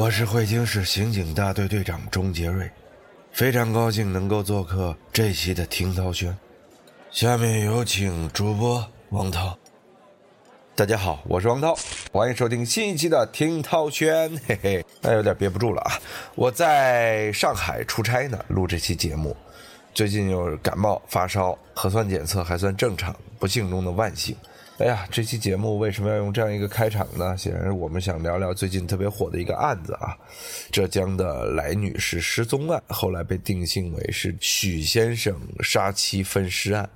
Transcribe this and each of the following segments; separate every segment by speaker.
Speaker 1: 我是汇京市刑警大队队长钟杰瑞，非常高兴能够做客这期的听涛轩。下面有请主播王涛。大家好，我是王涛，欢迎收听新一期的听涛轩。嘿嘿，那有点憋不住了啊！我在上海出差呢，录这期节目。最近又感冒发烧，核酸检测还算正常，不幸中的万幸。哎呀，这期节目为什么要用这样一个开场呢？显然我们想聊聊最近特别火的一个案子啊，浙江的来女士失踪案，后来被定性为是许先生杀妻分尸案，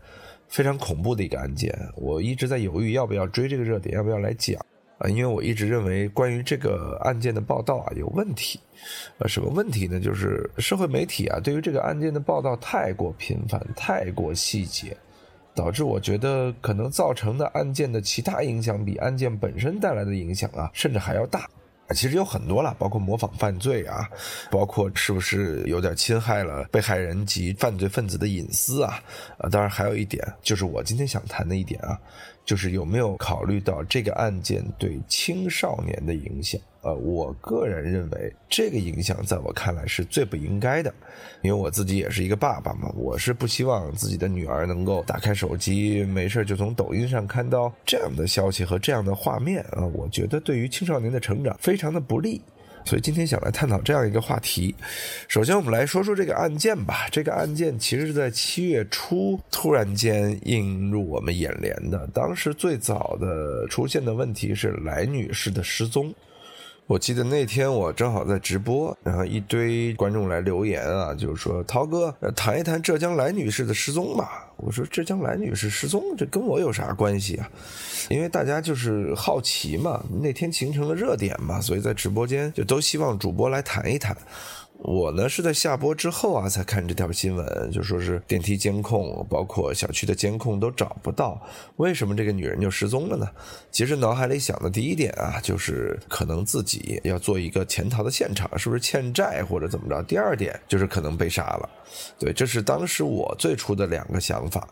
Speaker 1: 非常恐怖的一个案件。我一直在犹豫要不要追这个热点，要不要来讲啊？因为我一直认为关于这个案件的报道啊有问题。呃，什么问题呢？就是社会媒体啊对于这个案件的报道太过频繁，太过细节。导致我觉得可能造成的案件的其他影响比案件本身带来的影响啊，甚至还要大。其实有很多了，包括模仿犯罪啊，包括是不是有点侵害了被害人及犯罪分子的隐私啊？啊，当然还有一点，就是我今天想谈的一点啊。就是有没有考虑到这个案件对青少年的影响？呃，我个人认为这个影响在我看来是最不应该的，因为我自己也是一个爸爸嘛，我是不希望自己的女儿能够打开手机没事就从抖音上看到这样的消息和这样的画面啊，我觉得对于青少年的成长非常的不利。所以今天想来探讨这样一个话题。首先，我们来说说这个案件吧。这个案件其实是在七月初突然间映入我们眼帘的。当时最早的出现的问题是来女士的失踪。我记得那天我正好在直播，然后一堆观众来留言啊，就是说涛哥谈一谈浙江来女士的失踪吧。我说浙江来女士失踪，这跟我有啥关系啊？因为大家就是好奇嘛，那天形成了热点嘛，所以在直播间就都希望主播来谈一谈。我呢是在下播之后啊才看这条新闻，就说是电梯监控，包括小区的监控都找不到，为什么这个女人就失踪了呢？其实脑海里想的第一点啊，就是可能自己要做一个潜逃的现场，是不是欠债或者怎么着？第二点就是可能被杀了。对，这是当时我最初的两个想法。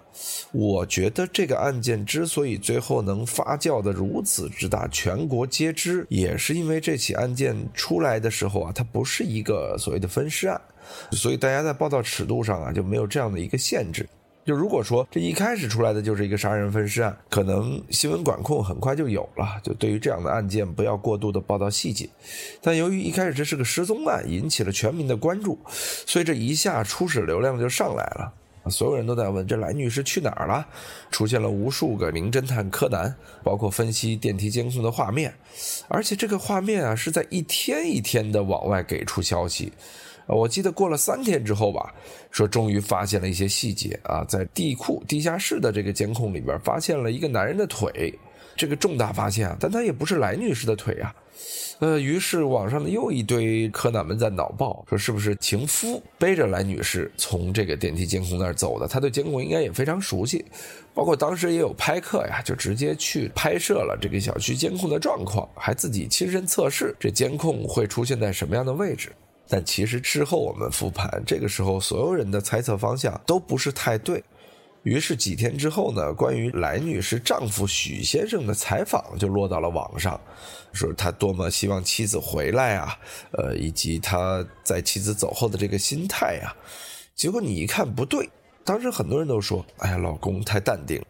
Speaker 1: 我觉得这个案件之所以最后能发酵的如此之大，全国皆知，也是因为这起案件出来的时候啊，它不是一个所所谓的分尸案，所以大家在报道尺度上啊就没有这样的一个限制。就如果说这一开始出来的就是一个杀人分尸案，可能新闻管控很快就有了。就对于这样的案件，不要过度的报道细节。但由于一开始这是个失踪案，引起了全民的关注，所以这一下初始流量就上来了。所有人都在问这来女士去哪儿了，出现了无数个名侦探柯南，包括分析电梯监控的画面，而且这个画面啊是在一天一天的往外给出消息。我记得过了三天之后吧，说终于发现了一些细节啊，在地库地下室的这个监控里边发现了一个男人的腿，这个重大发现啊，但它也不是来女士的腿啊。呃，于是网上的又一堆柯南们在脑爆，说是不是情夫背着来女士从这个电梯监控那儿走的？他对监控应该也非常熟悉，包括当时也有拍客呀，就直接去拍摄了这个小区监控的状况，还自己亲身测试这监控会出现在什么样的位置。但其实事后我们复盘，这个时候所有人的猜测方向都不是太对。于是几天之后呢，关于来女士丈夫许先生的采访就落到了网上，说他多么希望妻子回来啊，呃，以及他在妻子走后的这个心态啊。结果你一看不对，当时很多人都说：“哎呀，老公太淡定，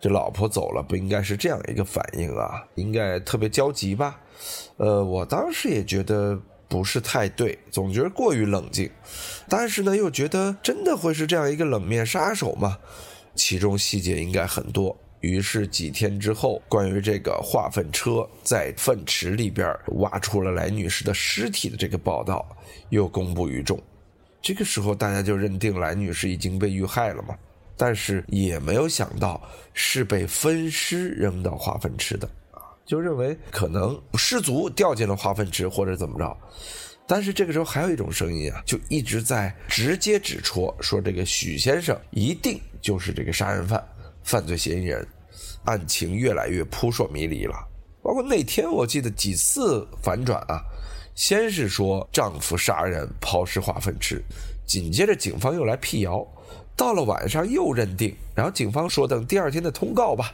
Speaker 1: 这老婆走了不应该是这样一个反应啊，应该特别焦急吧？”呃，我当时也觉得不是太对，总觉得过于冷静，但是呢，又觉得真的会是这样一个冷面杀手吗？其中细节应该很多，于是几天之后，关于这个化粪车在粪池里边挖出了来女士的尸体的这个报道又公布于众。这个时候，大家就认定来女士已经被遇害了嘛？但是也没有想到是被分尸扔到化粪池的啊，就认为可能失足掉进了化粪池或者怎么着。但是这个时候还有一种声音啊，就一直在直接指出说这个许先生一定。就是这个杀人犯、犯罪嫌疑人，案情越来越扑朔迷离了。包括那天我记得几次反转啊，先是说丈夫杀人抛尸化粪池，紧接着警方又来辟谣，到了晚上又认定，然后警方说等第二天的通告吧。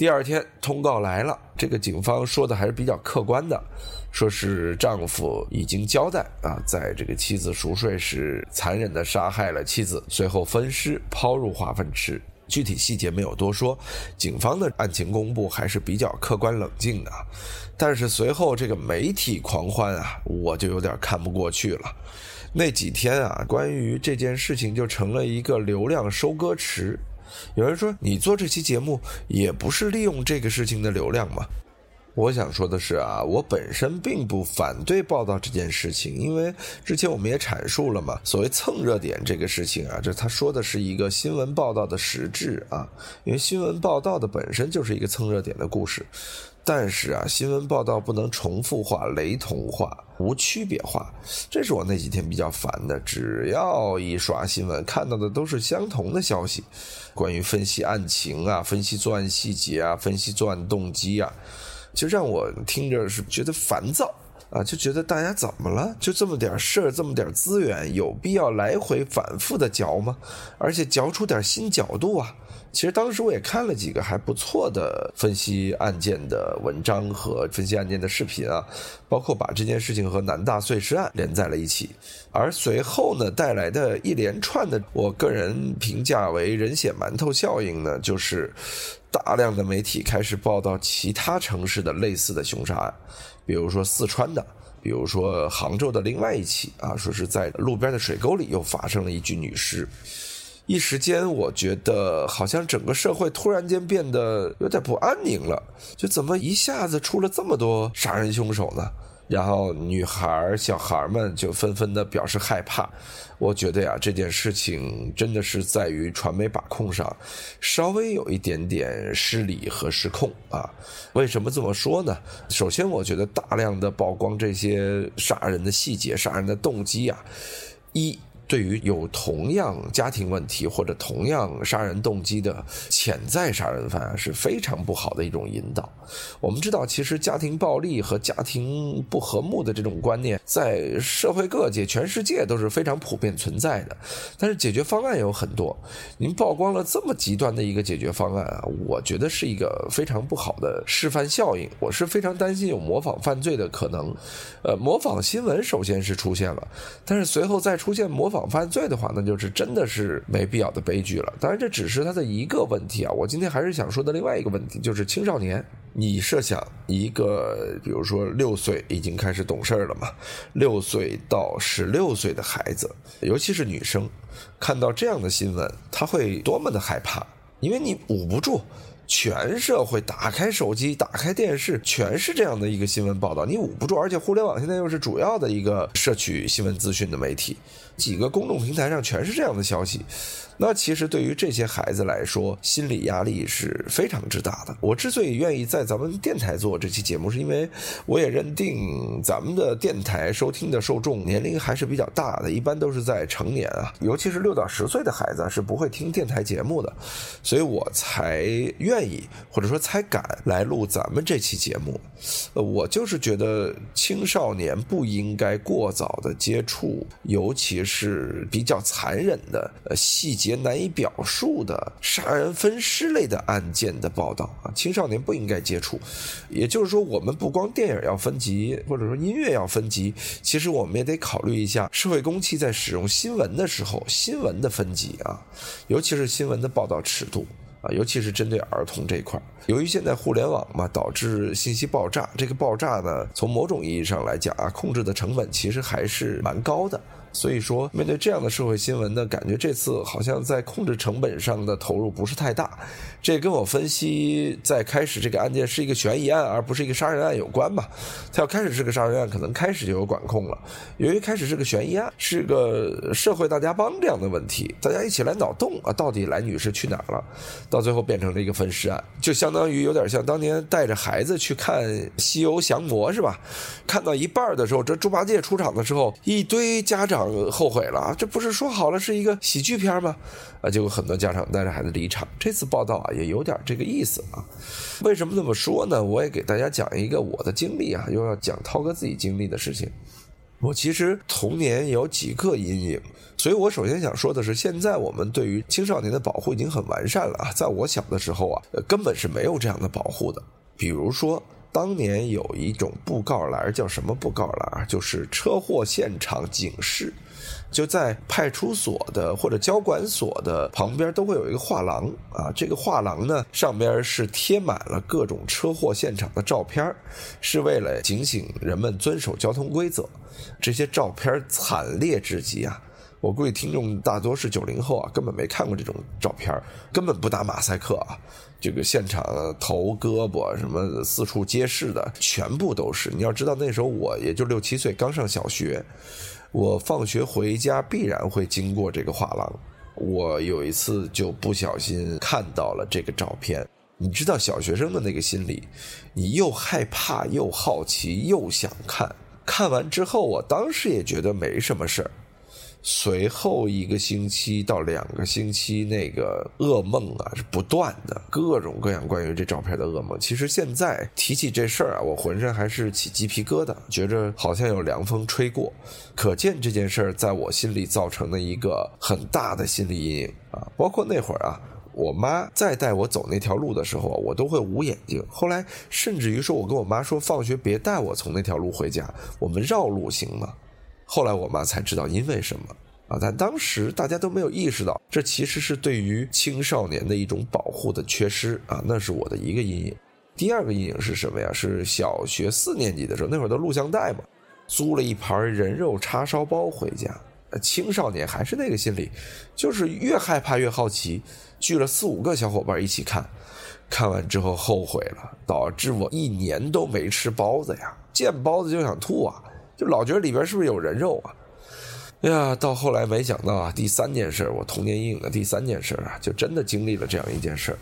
Speaker 1: 第二天通告来了，这个警方说的还是比较客观的，说是丈夫已经交代啊，在这个妻子熟睡时残忍的杀害了妻子，随后分尸抛入化粪池。具体细节没有多说，警方的案情公布还是比较客观冷静的。但是随后这个媒体狂欢啊，我就有点看不过去了。那几天啊，关于这件事情就成了一个流量收割池。有人说，你做这期节目也不是利用这个事情的流量嘛？我想说的是啊，我本身并不反对报道这件事情，因为之前我们也阐述了嘛，所谓蹭热点这个事情啊，这他说的是一个新闻报道的实质啊，因为新闻报道的本身就是一个蹭热点的故事。但是啊，新闻报道不能重复化、雷同化、无区别化，这是我那几天比较烦的。只要一刷新闻，看到的都是相同的消息，关于分析案情啊、分析作案细节啊、分析作案动机啊，就让我听着是觉得烦躁啊，就觉得大家怎么了？就这么点事儿，这么点资源，有必要来回反复的嚼吗？而且嚼出点新角度啊！其实当时我也看了几个还不错的分析案件的文章和分析案件的视频啊，包括把这件事情和南大碎尸案连在了一起，而随后呢带来的一连串的，我个人评价为人血馒头效应呢，就是大量的媒体开始报道其他城市的类似的凶杀案，比如说四川的，比如说杭州的另外一起啊，说是在路边的水沟里又发生了一具女尸。一时间，我觉得好像整个社会突然间变得有点不安宁了。就怎么一下子出了这么多杀人凶手呢？然后女孩、小孩们就纷纷的表示害怕。我觉得呀，这件事情真的是在于传媒把控上稍微有一点点失礼和失控啊。为什么这么说呢？首先，我觉得大量的曝光这些杀人的细节、杀人的动机啊，一。对于有同样家庭问题或者同样杀人动机的潜在杀人犯，是非常不好的一种引导。我们知道，其实家庭暴力和家庭不和睦的这种观念，在社会各界、全世界都是非常普遍存在的。但是解决方案有很多。您曝光了这么极端的一个解决方案啊，我觉得是一个非常不好的示范效应。我是非常担心有模仿犯罪的可能。呃，模仿新闻首先是出现了，但是随后再出现模仿。犯罪的话，那就是真的是没必要的悲剧了。当然，这只是他的一个问题啊。我今天还是想说的另外一个问题，就是青少年。你设想一个，比如说六岁已经开始懂事了嘛，六岁到十六岁的孩子，尤其是女生，看到这样的新闻，他会多么的害怕，因为你捂不住。全社会打开手机、打开电视，全是这样的一个新闻报道，你捂不住。而且互联网现在又是主要的一个摄取新闻资讯的媒体，几个公众平台上全是这样的消息。那其实对于这些孩子来说，心理压力是非常之大的。我之所以愿意在咱们电台做这期节目，是因为我也认定咱们的电台收听的受众年龄还是比较大的，一般都是在成年啊，尤其是六到十岁的孩子是不会听电台节目的，所以我才愿意或者说才敢来录咱们这期节目。呃，我就是觉得青少年不应该过早的接触，尤其是比较残忍的呃细节。也难以表述的杀人分尸类的案件的报道啊，青少年不应该接触。也就是说，我们不光电影要分级，或者说音乐要分级，其实我们也得考虑一下社会公器在使用新闻的时候，新闻的分级啊，尤其是新闻的报道尺度啊，尤其是针对儿童这一块。由于现在互联网嘛，导致信息爆炸，这个爆炸呢，从某种意义上来讲啊，控制的成本其实还是蛮高的。所以说，面对这样的社会新闻呢，感觉这次好像在控制成本上的投入不是太大。这跟我分析在开始这个案件是一个悬疑案而不是一个杀人案有关吧？它要开始是个杀人案，可能开始就有管控了。由于开始是个悬疑案，是个社会大家帮这样的问题，大家一起来脑洞啊，到底来女士去哪儿了？到最后变成了一个分尸案，就相当于有点像当年带着孩子去看《西游降魔》是吧？看到一半的时候，这猪八戒出场的时候，一堆家长。后悔了，这不是说好了是一个喜剧片吗？啊，结果很多家长带着孩子离场。这次报道啊，也有点这个意思啊。为什么这么说呢？我也给大家讲一个我的经历啊，又要讲涛哥自己经历的事情。我其实童年有几个阴影，所以我首先想说的是，现在我们对于青少年的保护已经很完善了啊。在我小的时候啊，根本是没有这样的保护的。比如说，当年有一种布告栏，叫什么布告栏？就是车祸现场警示。就在派出所的或者交管所的旁边都会有一个画廊啊，这个画廊呢上边是贴满了各种车祸现场的照片，是为了警醒人们遵守交通规则。这些照片惨烈至极啊！我估计听众大多是九零后啊，根本没看过这种照片，根本不打马赛克啊。这个现场头、胳膊什么四处皆是的，全部都是。你要知道那时候我也就六七岁，刚上小学。我放学回家必然会经过这个画廊，我有一次就不小心看到了这个照片。你知道小学生的那个心理，你又害怕又好奇又想看，看完之后，我当时也觉得没什么事儿。随后一个星期到两个星期，那个噩梦啊是不断的，各种各样关于这照片的噩梦。其实现在提起这事儿啊，我浑身还是起鸡皮疙瘩，觉着好像有凉风吹过。可见这件事儿在我心里造成了一个很大的心理阴影啊。包括那会儿啊，我妈再带我走那条路的时候，我都会捂眼睛。后来甚至于说，我跟我妈说，放学别带我从那条路回家，我们绕路行吗？后来我妈才知道因为什么啊，但当时大家都没有意识到，这其实是对于青少年的一种保护的缺失啊，那是我的一个阴影。第二个阴影是什么呀？是小学四年级的时候，那会儿都录像带嘛，租了一盘人肉叉烧包回家。青少年还是那个心理，就是越害怕越好奇，聚了四五个小伙伴一起看，看完之后后悔了，导致我一年都没吃包子呀，见包子就想吐啊。就老觉得里边是不是有人肉啊？哎呀，到后来没想到啊，第三件事，我童年阴影的第三件事啊，就真的经历了这样一件事。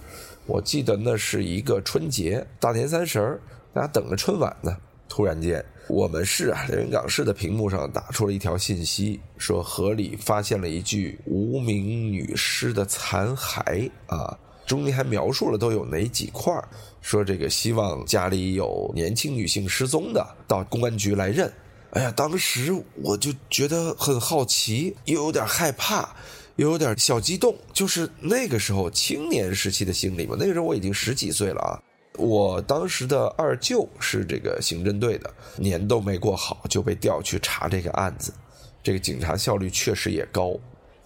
Speaker 1: 我记得那是一个春节，大年三十，大家等着春晚呢。突然间，我们市啊，连云港市的屏幕上打出了一条信息，说河里发现了一具无名女尸的残骸啊，中间还描述了都有哪几块说这个希望家里有年轻女性失踪的，到公安局来认。哎呀，当时我就觉得很好奇，又有点害怕，又有点小激动，就是那个时候青年时期的心理嘛。那个时候我已经十几岁了啊，我当时的二舅是这个刑侦队的，年都没过好就被调去查这个案子，这个警察效率确实也高，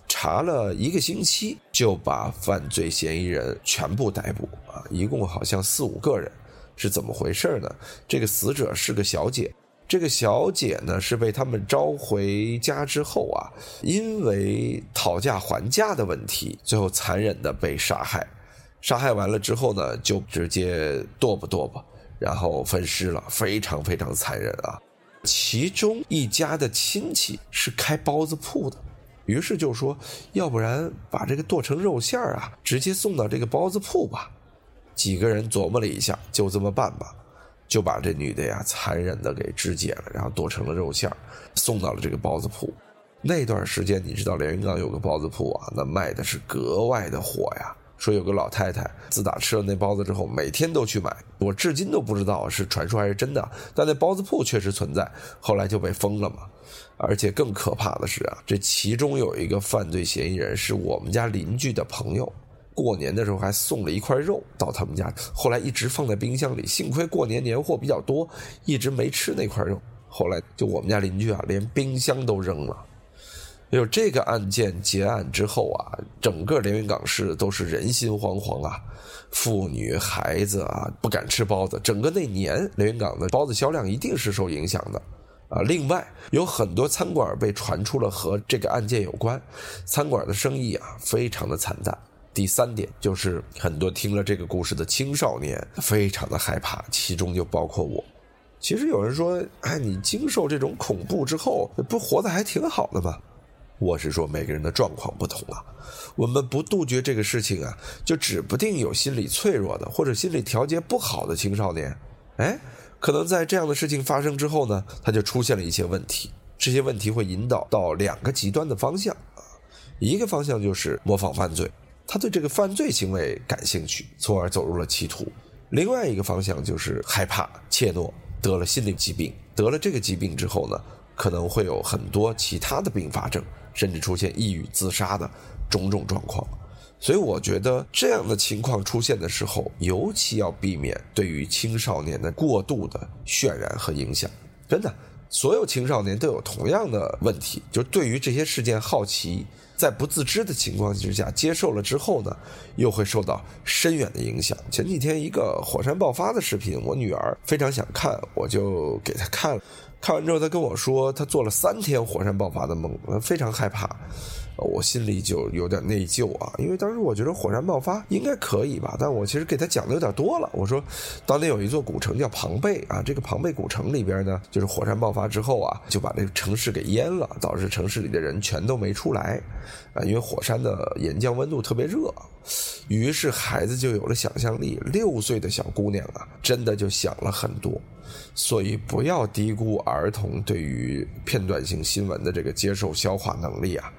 Speaker 1: 查了一个星期就把犯罪嫌疑人全部逮捕啊，一共好像四五个人，是怎么回事呢？这个死者是个小姐。这个小姐呢，是被他们招回家之后啊，因为讨价还价的问题，最后残忍的被杀害。杀害完了之后呢，就直接剁吧剁吧，然后分尸了，非常非常残忍啊。其中一家的亲戚是开包子铺的，于是就说，要不然把这个剁成肉馅儿啊，直接送到这个包子铺吧。几个人琢磨了一下，就这么办吧。就把这女的呀残忍的给肢解了，然后剁成了肉馅送到了这个包子铺。那段时间，你知道连云港有个包子铺啊，那卖的是格外的火呀。说有个老太太自打吃了那包子之后，每天都去买。我至今都不知道是传说还是真的，但那包子铺确实存在。后来就被封了嘛。而且更可怕的是啊，这其中有一个犯罪嫌疑人是我们家邻居的朋友。过年的时候还送了一块肉到他们家，后来一直放在冰箱里。幸亏过年年货比较多，一直没吃那块肉。后来就我们家邻居啊，连冰箱都扔了。有这个案件结案之后啊，整个连云港市都是人心惶惶啊，妇女孩子啊不敢吃包子。整个那年连云港的包子销量一定是受影响的啊。另外有很多餐馆被传出了和这个案件有关，餐馆的生意啊非常的惨淡。第三点就是很多听了这个故事的青少年非常的害怕，其中就包括我。其实有人说，哎，你经受这种恐怖之后，不活得还挺好的吗？我是说，每个人的状况不同啊。我们不杜绝这个事情啊，就指不定有心理脆弱的或者心理调节不好的青少年，哎，可能在这样的事情发生之后呢，他就出现了一些问题。这些问题会引导到两个极端的方向，一个方向就是模仿犯罪。他对这个犯罪行为感兴趣，从而走入了歧途。另外一个方向就是害怕、怯懦，得了心理疾病。得了这个疾病之后呢，可能会有很多其他的并发症，甚至出现抑郁、自杀的种种状况。所以我觉得这样的情况出现的时候，尤其要避免对于青少年的过度的渲染和影响。真的，所有青少年都有同样的问题，就对于这些事件好奇，在不自知的情况之下接受了之后呢，又会受到深远的影响。前几天一个火山爆发的视频，我女儿非常想看，我就给她看了。看完之后，她跟我说，她做了三天火山爆发的梦，非常害怕。我心里就有点内疚啊，因为当时我觉得火山爆发应该可以吧，但我其实给他讲的有点多了。我说，当年有一座古城叫庞贝啊，这个庞贝古城里边呢，就是火山爆发之后啊，就把这个城市给淹了，导致城市里的人全都没出来啊，因为火山的岩浆温度特别热。于是孩子就有了想象力，六岁的小姑娘啊，真的就想了很多。所以不要低估儿童对于片段性新闻的这个接受消化能力啊。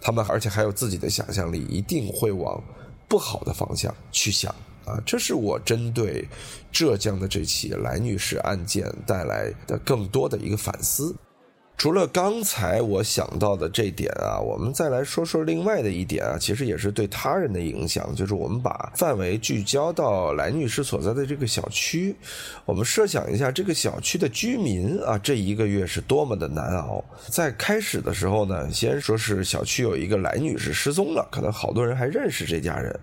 Speaker 1: 他们而且还有自己的想象力，一定会往不好的方向去想啊！这是我针对浙江的这起来女士案件带来的更多的一个反思。除了刚才我想到的这点啊，我们再来说说另外的一点啊，其实也是对他人的影响，就是我们把范围聚焦到来女士所在的这个小区，我们设想一下这个小区的居民啊，这一个月是多么的难熬。在开始的时候呢，先说是小区有一个来女士失踪了，可能好多人还认识这家人，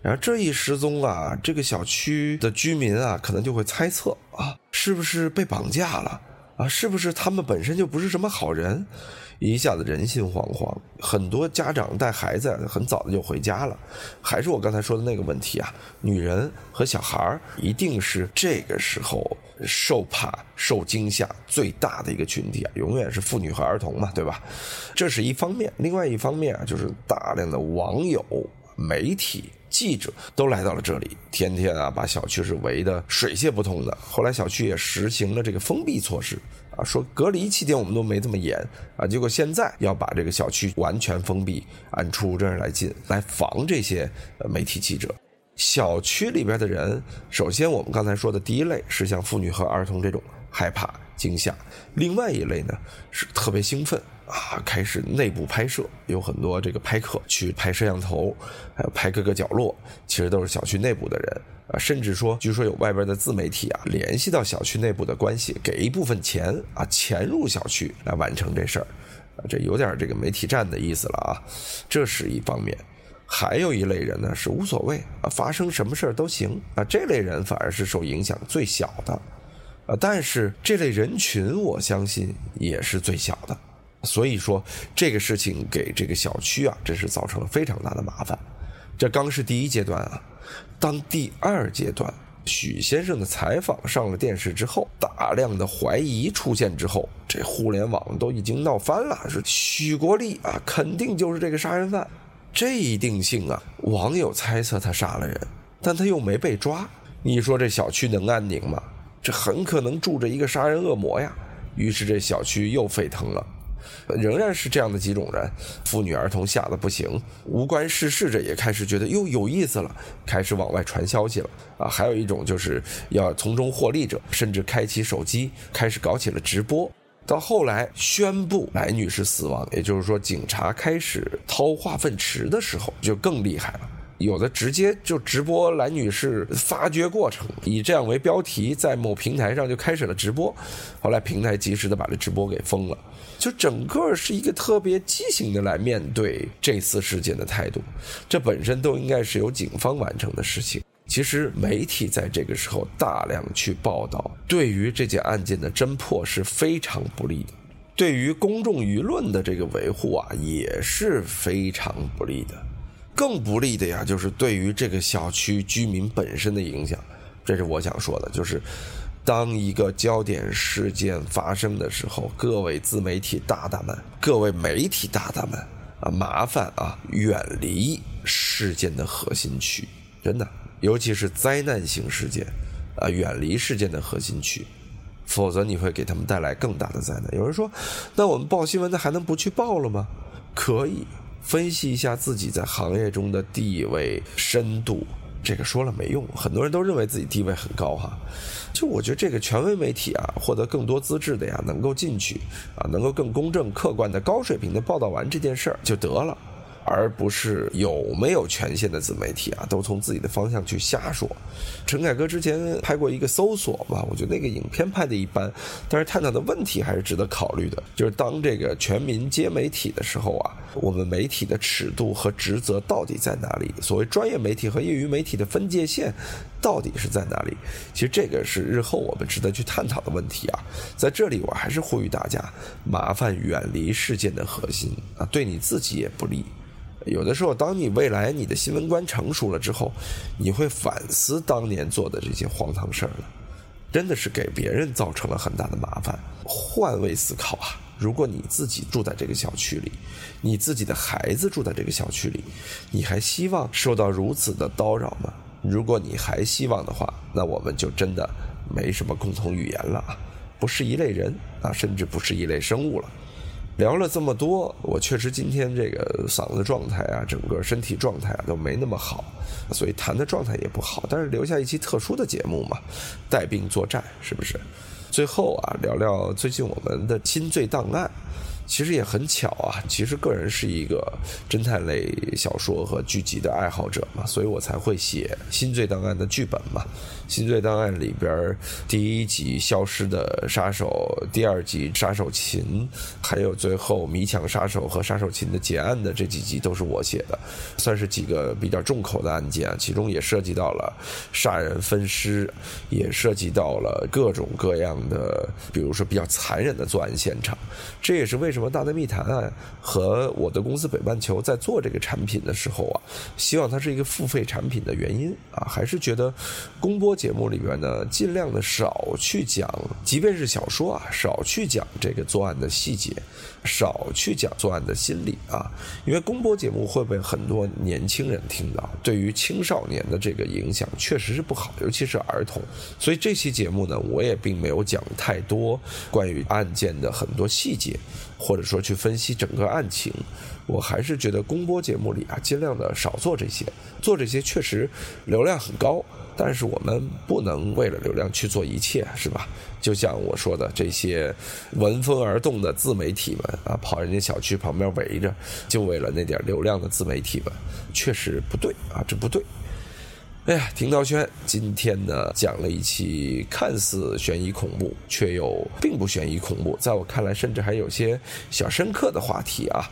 Speaker 1: 然后这一失踪啊，这个小区的居民啊，可能就会猜测啊，是不是被绑架了？啊，是不是他们本身就不是什么好人？一下子人心惶惶，很多家长带孩子很早的就回家了。还是我刚才说的那个问题啊，女人和小孩一定是这个时候受怕、受惊吓最大的一个群体啊，永远是妇女和儿童嘛，对吧？这是一方面，另外一方面啊，就是大量的网友、媒体。记者都来到了这里，天天啊把小区是围得水泄不通的。后来小区也实行了这个封闭措施啊，说隔离期间我们都没这么严啊，结果现在要把这个小区完全封闭，按出入证来进，来防这些媒体记者。小区里边的人，首先我们刚才说的第一类是像妇女和儿童这种害怕惊吓，另外一类呢是特别兴奋。啊，开始内部拍摄，有很多这个拍客去拍摄像头，还有拍各个角落，其实都是小区内部的人啊。甚至说，据说有外边的自媒体啊，联系到小区内部的关系，给一部分钱啊，潜入小区来完成这事儿啊。这有点这个媒体战的意思了啊。这是一方面，还有一类人呢是无所谓啊，发生什么事儿都行啊。这类人反而是受影响最小的啊。但是这类人群，我相信也是最小的。所以说，这个事情给这个小区啊，真是造成了非常大的麻烦。这刚是第一阶段啊，当第二阶段许先生的采访上了电视之后，大量的怀疑出现之后，这互联网都已经闹翻了，说许国立啊，肯定就是这个杀人犯，这一定性啊。网友猜测他杀了人，但他又没被抓，你说这小区能安宁吗？这很可能住着一个杀人恶魔呀。于是这小区又沸腾了。仍然是这样的几种人，妇女儿童吓得不行，无关事事者也开始觉得哟有意思了，开始往外传消息了啊！还有一种就是要从中获利者，甚至开启手机开始搞起了直播。到后来宣布来女士死亡，也就是说警察开始掏化粪池的时候，就更厉害了。有的直接就直播蓝女士发掘过程，以这样为标题，在某平台上就开始了直播。后来平台及时的把这直播给封了，就整个是一个特别畸形的来面对这次事件的态度。这本身都应该是由警方完成的事情。其实媒体在这个时候大量去报道，对于这件案件的侦破是非常不利的，对于公众舆论的这个维护啊也是非常不利的。更不利的呀，就是对于这个小区居民本身的影响，这是我想说的。就是当一个焦点事件发生的时候，各位自媒体大大们，各位媒体大大们啊，麻烦啊，远离事件的核心区，真的，尤其是灾难性事件啊，远离事件的核心区，否则你会给他们带来更大的灾难。有人说，那我们报新闻的还能不去报了吗？可以。分析一下自己在行业中的地位、深度，这个说了没用，很多人都认为自己地位很高哈。就我觉得这个权威媒体啊，获得更多资质的呀，能够进去啊，能够更公正、客观的、高水平的报道完这件事儿就得了。而不是有没有权限的自媒体啊，都从自己的方向去瞎说。陈凯歌之前拍过一个搜索嘛，我觉得那个影片拍的一般，但是探讨的问题还是值得考虑的。就是当这个全民皆媒体的时候啊，我们媒体的尺度和职责到底在哪里？所谓专业媒体和业余媒体的分界线到底是在哪里？其实这个是日后我们值得去探讨的问题啊。在这里，我还是呼吁大家，麻烦远离事件的核心啊，对你自己也不利。有的时候，当你未来你的新闻观成熟了之后，你会反思当年做的这些荒唐事儿了，真的是给别人造成了很大的麻烦。换位思考啊，如果你自己住在这个小区里，你自己的孩子住在这个小区里，你还希望受到如此的叨扰吗？如果你还希望的话，那我们就真的没什么共同语言了啊，不是一类人啊，甚至不是一类生物了。聊了这么多，我确实今天这个嗓子状态啊，整个身体状态啊都没那么好，所以谈的状态也不好。但是留下一期特殊的节目嘛，带病作战是不是？最后啊，聊聊最近我们的心醉档案。其实也很巧啊，其实个人是一个侦探类小说和剧集的爱好者嘛，所以我才会写《新罪档案》的剧本嘛。《新罪档案》里边第一集消失的杀手，第二集杀手秦，还有最后迷墙杀手和杀手秦的结案的这几集都是我写的，算是几个比较重口的案件，其中也涉及到了杀人分尸，也涉及到了各种各样的，比如说比较残忍的作案现场，这也是为什么。什么大内密谈啊？和我的公司北半球在做这个产品的时候啊，希望它是一个付费产品的原因啊，还是觉得公播节目里边呢，尽量的少去讲，即便是小说啊，少去讲这个作案的细节，少去讲作案的心理啊，因为公播节目会被很多年轻人听到，对于青少年的这个影响确实是不好，尤其是儿童。所以这期节目呢，我也并没有讲太多关于案件的很多细节。或者说去分析整个案情，我还是觉得公播节目里啊，尽量的少做这些。做这些确实流量很高，但是我们不能为了流量去做一切，是吧？就像我说的，这些闻风而动的自媒体们啊，跑人家小区旁边围着，就为了那点流量的自媒体们，确实不对啊，这不对。哎呀，听涛轩今天呢讲了一期看似悬疑恐怖，却又并不悬疑恐怖，在我看来甚至还有些小深刻的话题啊。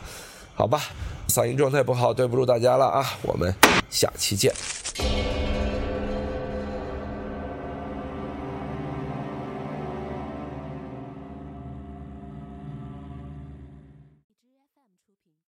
Speaker 1: 好吧，嗓音状态不好，对不住大家了啊，我们下期见。